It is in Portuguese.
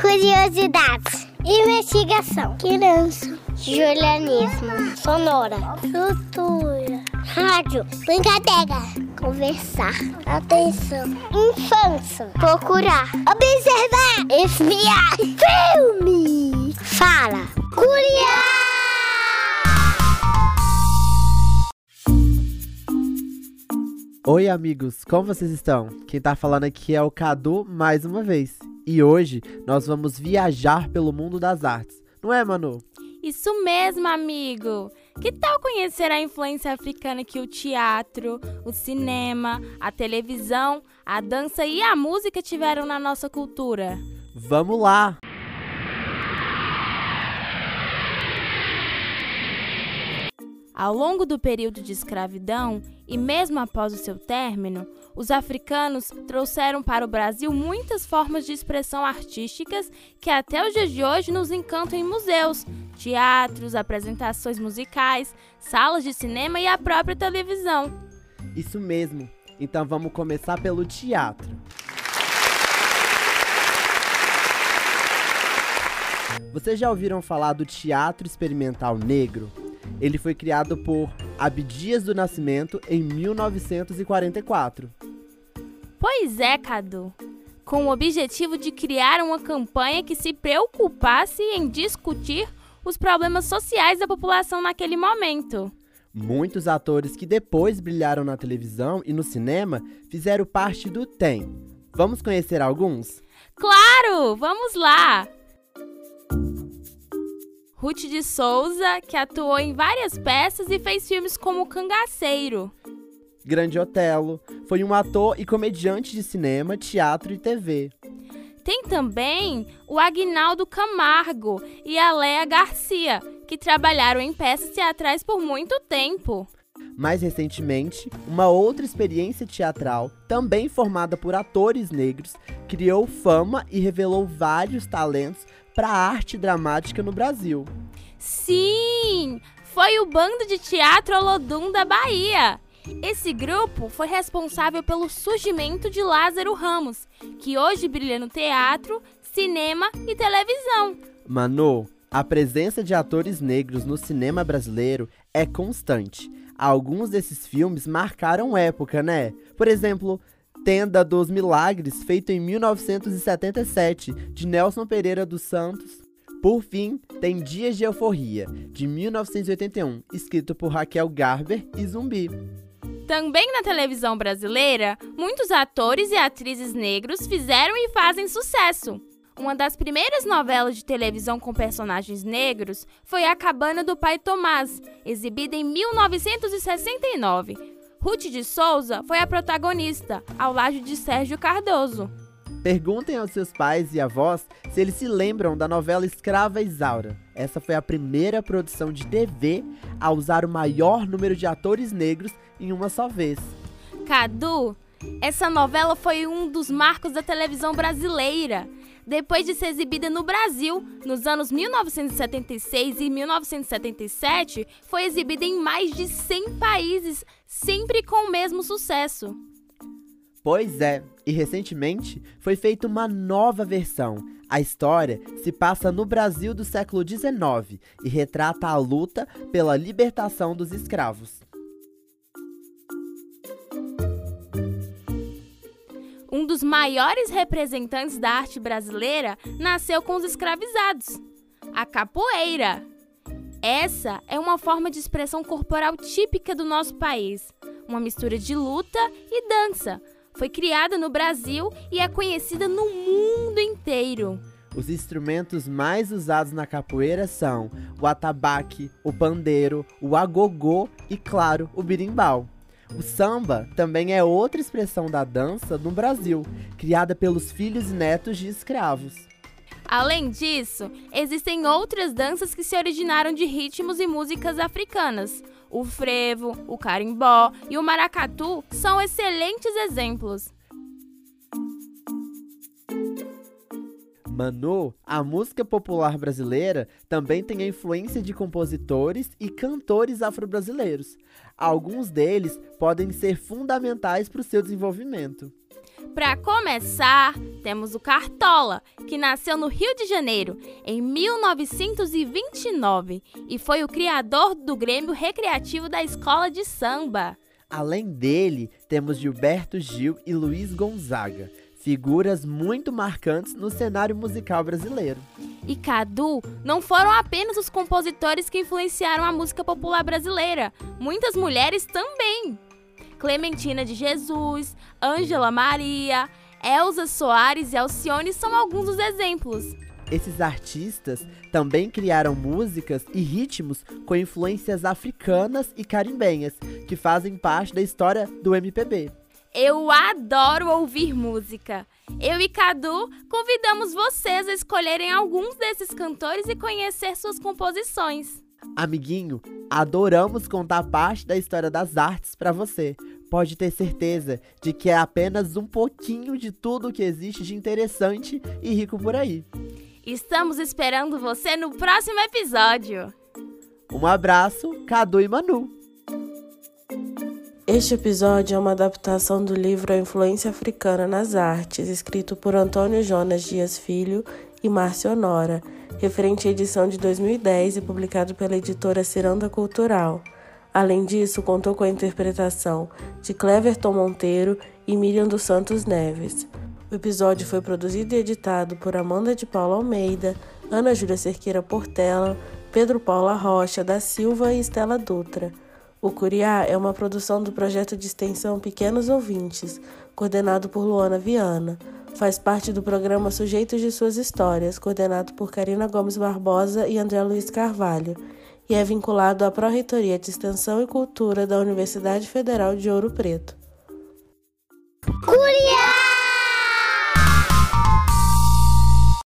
Curiosidades. Investigação. Criança. Julianismo. Sonora. Cultura. Rádio. Brincadeira. Conversar. Atenção. Infância. Procurar. Observar. Espiar. Filme. Fala. Curiar. Oi, amigos, como vocês estão? Quem tá falando aqui é o Cadu mais uma vez. E hoje nós vamos viajar pelo mundo das artes. Não é, Manu? Isso mesmo, amigo! Que tal conhecer a influência africana que o teatro, o cinema, a televisão, a dança e a música tiveram na nossa cultura? Vamos lá! Ao longo do período de escravidão e mesmo após o seu término, os africanos trouxeram para o Brasil muitas formas de expressão artísticas que até os dias de hoje nos encantam em museus, teatros, apresentações musicais, salas de cinema e a própria televisão. Isso mesmo. Então vamos começar pelo teatro. Vocês já ouviram falar do teatro experimental negro? Ele foi criado por Abdias do Nascimento em 1944. Pois é, Cadu. Com o objetivo de criar uma campanha que se preocupasse em discutir os problemas sociais da população naquele momento. Muitos atores que depois brilharam na televisão e no cinema fizeram parte do TEM. Vamos conhecer alguns? Claro! Vamos lá! Ruth de Souza, que atuou em várias peças e fez filmes como Cangaceiro. Grande Otelo, foi um ator e comediante de cinema, teatro e TV. Tem também o Agnaldo Camargo e a Léa Garcia, que trabalharam em peças teatrais por muito tempo. Mais recentemente, uma outra experiência teatral, também formada por atores negros, criou fama e revelou vários talentos para a arte dramática no Brasil. Sim! Foi o Bando de Teatro Olodum da Bahia. Esse grupo foi responsável pelo surgimento de Lázaro Ramos, que hoje brilha no teatro, cinema e televisão. Manu, a presença de atores negros no cinema brasileiro é constante. Alguns desses filmes marcaram época, né? Por exemplo, Tenda dos Milagres, feito em 1977, de Nelson Pereira dos Santos. Por fim, tem Dias de Euforia, de 1981, escrito por Raquel Garber e Zumbi. Também na televisão brasileira, muitos atores e atrizes negros fizeram e fazem sucesso. Uma das primeiras novelas de televisão com personagens negros foi A Cabana do Pai Tomás, exibida em 1969. Ruth de Souza foi a protagonista, ao lado de Sérgio Cardoso. Perguntem aos seus pais e avós se eles se lembram da novela Escrava Isaura. Essa foi a primeira produção de TV a usar o maior número de atores negros em uma só vez. Cadu, essa novela foi um dos marcos da televisão brasileira. Depois de ser exibida no Brasil, nos anos 1976 e 1977, foi exibida em mais de 100 países, sempre com o mesmo sucesso. Pois é, e recentemente foi feita uma nova versão. A história se passa no Brasil do século XIX e retrata a luta pela libertação dos escravos. Um dos maiores representantes da arte brasileira, nasceu com os escravizados a capoeira. Essa é uma forma de expressão corporal típica do nosso país, uma mistura de luta e dança. Foi criada no Brasil e é conhecida no mundo inteiro. Os instrumentos mais usados na capoeira são o atabaque, o pandeiro, o agogô e, claro, o birimbau. O samba também é outra expressão da dança no Brasil, criada pelos filhos e netos de escravos. Além disso, existem outras danças que se originaram de ritmos e músicas africanas. O frevo, o carimbó e o maracatu são excelentes exemplos. Manu, a música popular brasileira também tem a influência de compositores e cantores afro-brasileiros. Alguns deles podem ser fundamentais para o seu desenvolvimento. Para começar, temos o Cartola, que nasceu no Rio de Janeiro em 1929 e foi o criador do Grêmio Recreativo da Escola de Samba. Além dele, temos Gilberto Gil e Luiz Gonzaga, figuras muito marcantes no cenário musical brasileiro. E Cadu não foram apenas os compositores que influenciaram a música popular brasileira, muitas mulheres também. Clementina de Jesus, Ângela Maria, Elza Soares e Alcione são alguns dos exemplos. Esses artistas também criaram músicas e ritmos com influências africanas e carimbenhas, que fazem parte da história do MPB. Eu adoro ouvir música. Eu e Cadu convidamos vocês a escolherem alguns desses cantores e conhecer suas composições. Amiguinho, adoramos contar parte da história das artes para você. Pode ter certeza de que é apenas um pouquinho de tudo que existe de interessante e rico por aí. Estamos esperando você no próximo episódio. Um abraço, Cadu e Manu. Este episódio é uma adaptação do livro A Influência Africana nas Artes, escrito por Antônio Jonas Dias Filho e Márcio Honora, referente à edição de 2010 e publicado pela editora Ciranda Cultural. Além disso, contou com a interpretação de Cleverton Monteiro e Miriam dos Santos Neves. O episódio foi produzido e editado por Amanda de Paula Almeida, Ana Júlia Cerqueira Portela, Pedro Paula Rocha da Silva e Estela Dutra. O Curiá é uma produção do projeto de extensão Pequenos Ouvintes, coordenado por Luana Viana. Faz parte do programa Sujeitos de Suas Histórias, coordenado por Karina Gomes Barbosa e André Luiz Carvalho, e é vinculado à Pró-Reitoria de Extensão e Cultura da Universidade Federal de Ouro Preto.